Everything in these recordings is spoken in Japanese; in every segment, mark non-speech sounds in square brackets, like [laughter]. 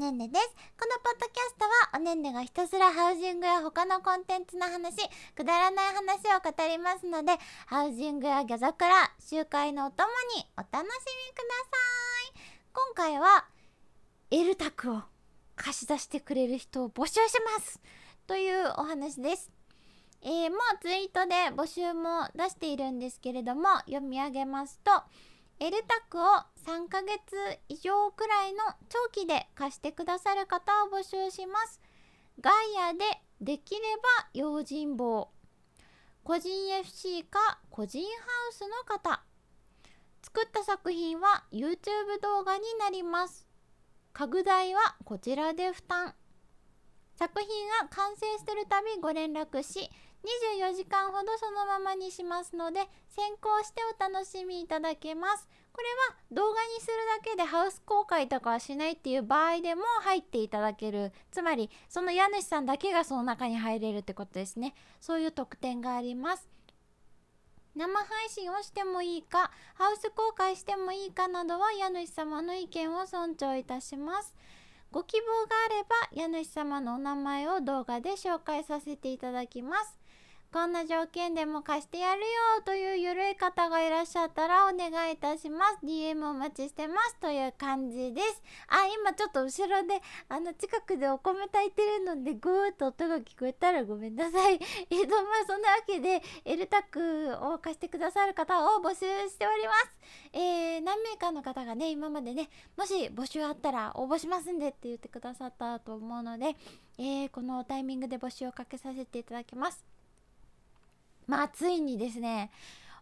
ねんねです。このポッドキャストはおねんねがひたすらハウジングや他のコンテンツの話くだらない話を語りますのでハウジングやギャザクラ集会のお供にお楽しみください。今回はエルタクを貸し出してくれる人を募集します。というお話です。えー、もうツイートで募集も出しているんですけれども読み上げますとエルタクを3ヶ月以上くらいの長期で貸してくださる方を募集します。ガイアでできれば用心棒。個人 FC か個人ハウスの方。作った作品は YouTube 動画になります。家具代はこちらで負担。作品が完成するたびご連絡し、24時間ほどそのままにしますので先行してお楽しみいただけます。これは動画にするだけでハウス公開とかはしないっていう場合でも入っていただける。つまりその家主さんだけがその中に入れるってことですね。そういう特典があります。生配信をしてもいいかハウス公開してもいいかなどは家主様の意見を尊重いたします。ご希望があれば家主様のお名前を動画で紹介させていただきます。こんな条件でも貸してやるよというゆるい方がいらっしゃったらお願いいたします。DM お待ちしてますという感じです。あ、今ちょっと後ろであの近くでお米炊いてるのでゴーっと音が聞こえたらごめんなさい。[laughs] えっとまあそんなわけでエルタクを貸してくださる方を募集しております。えー、何名かの方がね今までねもし募集あったら応募しますんでって言ってくださったと思うので、えー、このタイミングで募集をかけさせていただきます。まあついにですね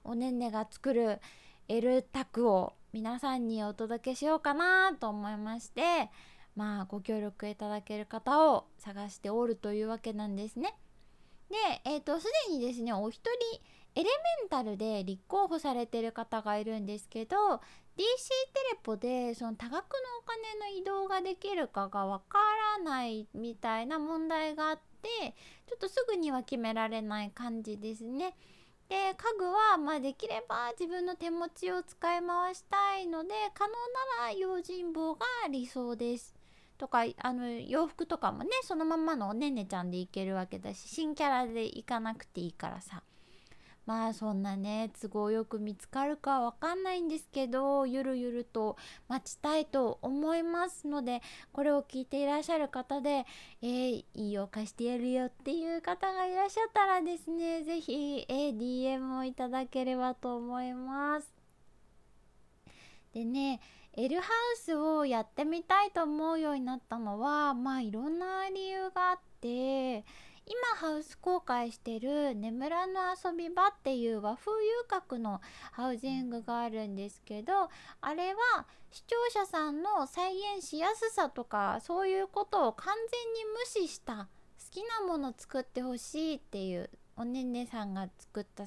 おねんねが作るエルタクを皆さんにお届けしようかなと思いましてまあご協力いただける方を探しておるというわけなんですね。で、えーと、すでにですねお一人エレメンタルで立候補されてる方がいるんですけど DC テレポでその多額のお金の移動ができるかがわからないみたいな問題があってちょっとすぐには決められない感じですね。で家具はまあできれば自分の手持ちを使い回したいので可能なら用心棒が理想です。とかあの洋服とかもねそのままのおねねちゃんでいけるわけだし新キャラで行かなくていいからさまあそんなね都合よく見つかるかわかんないんですけどゆるゆると待ちたいと思いますのでこれを聞いていらっしゃる方でえー、いいよ貸してやるよっていう方がいらっしゃったらですね是非、えー、DM をいただければと思います。でね L ハウスをやってみたいと思うようになったのはまあいろんな理由があって今ハウス公開してる「眠らぬ遊び場」っていう和風遊郭のハウジングがあるんですけどあれは視聴者さんの再現しやすさとかそういうことを完全に無視した好きなもの作ってほしいっていうおねんねさんが作った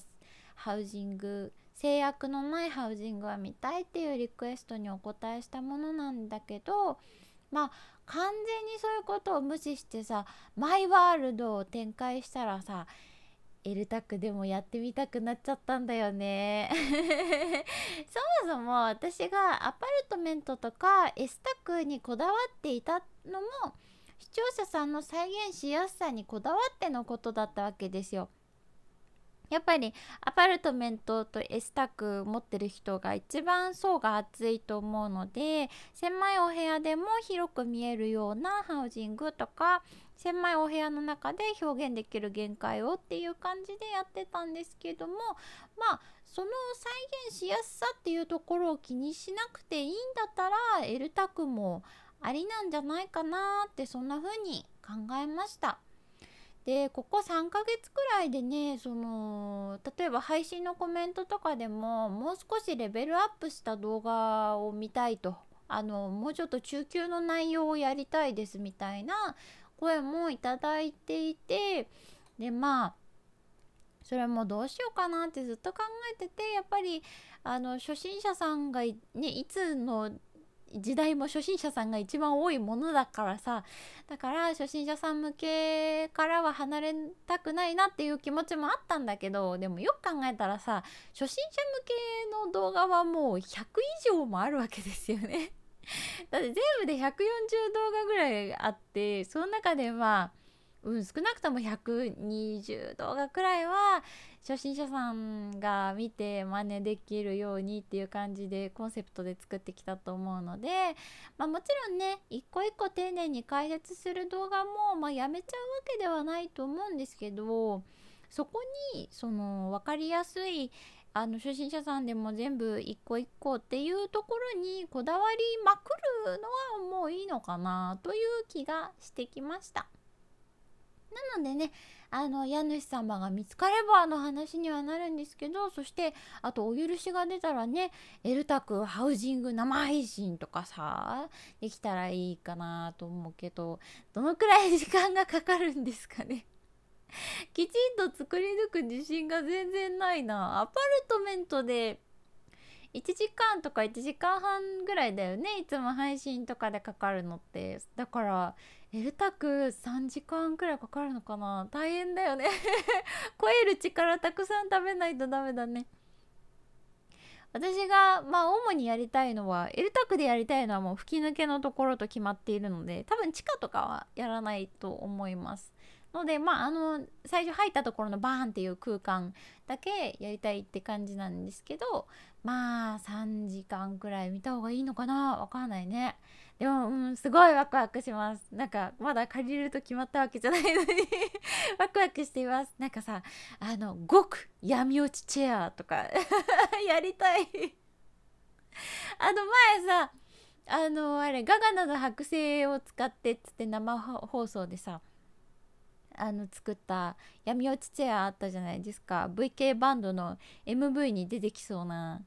ハウジング制約のないハウジングは見たいっていうリクエストにお答えしたものなんだけどまあ完全にそういうことを無視してさマイワールドを展開したらさエルタクでもやってみたくなっちゃったんだよね [laughs] そもそも私がアパルトメントとか S タクにこだわっていたのも視聴者さんの再現しやすさにこだわってのことだったわけですよ。やっぱりアパルトメントとエスタック持ってる人が一番層が厚いと思うので狭いお部屋でも広く見えるようなハウジングとか狭いお部屋の中で表現できる限界をっていう感じでやってたんですけどもまあその再現しやすさっていうところを気にしなくていいんだったらエルタクもありなんじゃないかなってそんな風に考えました。でここ3ヶ月くらいでねその例えば配信のコメントとかでももう少しレベルアップした動画を見たいと。あのもうちょっと中級の内容をやりたいですみたいな声もいただいていてでまあそれもどうしようかなってずっと考えててやっぱりあの初心者さんがねいつの時代も初心者さんが一番多いものだからさだから初心者さん向けからは離れたくないなっていう気持ちもあったんだけどでもよく考えたらさ初心者向けの動画はもう100以上もあるわけですよね。[laughs] だって全部で140動画ぐらいあってその中でまあうん少なくとも120動画くらいは初心者さんが見て真似できるようにっていう感じでコンセプトで作ってきたと思うので、まあ、もちろんね一個一個丁寧に解説する動画も、まあ、やめちゃうわけではないと思うんですけどそこにその分かりやすいあの初心者さんでも全部一個一個っていうところにこだわりまくるのはもういいのかなという気がしてきました。なのでねあの家主様が見つかればの話にはなるんですけどそしてあとお許しが出たらねエルタクハウジング生配信とかさできたらいいかなと思うけどどのくらい時間がかかるんですかね。[laughs] きちんと作り抜く自信が全然ないな。アパルトメントで1時間とか1時間半ぐらいだよねいつも配信とかでかかるのって。だからエルタク3時間くらいかかるのかな？大変だよね。[laughs] 超える力たくさん食べないとダメだね。私がまあ主にやりたいのはエルタクでやりたいのはもう吹き抜けのところと決まっているので多分地下とかはやらないと思います。のでまああの最初入ったところのバーンっていう空間だけやりたいって感じなんですけどまあ3時間くらい見た方がいいのかな？わかんないね。でもうんすごいワクワクします。なんかまだ借りると決まったわけじゃないのに。[laughs] ワクワクしています。なんかさあの極闇落ちチェアとか [laughs] やりたい。[laughs] あの前さあのあれガガナの剥製を使ってっつって生放送でさあの作った闇落ちチェアあったじゃないですか。VK バンドの MV に出てきそうな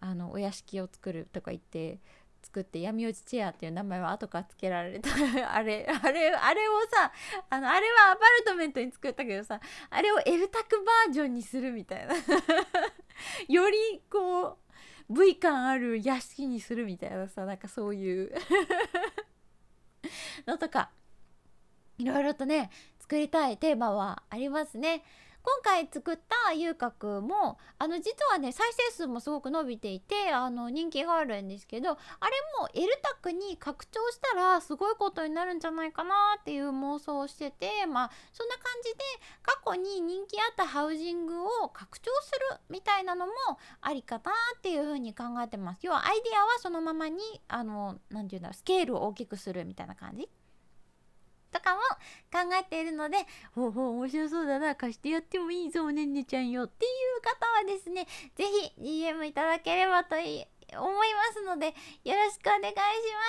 あのお屋敷を作るとか言って作って闇落ちチェアっていう名前は後から付けられた。[laughs] あれあれあれをさあのあれはアパルトメントに作ったけどさあれをエルタクバージョンにするみたいな。[laughs] よりこう V 感ある屋敷にするみたいなさなんかそういう。[laughs] のとかいろいろとね作りたいテーマはありますね。今回作った遊郭もあの実はね再生数もすごく伸びていてあの人気があるんですけどあれもエルタクに拡張したらすごいことになるんじゃないかなっていう妄想をしててまあそんな感じで過去に人気あったハウジングを拡張するみたいなのもありかなっていうふうに考えてます。要はアイデアはそのままにあの何て言うんだろうスケールを大きくするみたいな感じ。とかも考えているので、ほうほう面白そうだな、貸してやってもいいぞ、ねんねちゃんよっていう方はですね、ぜひ DM いただければとい思いますので、よろしくお願いしま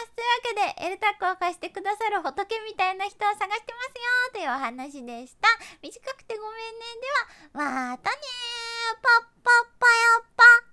す。というわけで、エルタックを貸してくださる仏みたいな人を探してますよというお話でした。短くてごめんね。では、またねぱっぱっぱやっぱ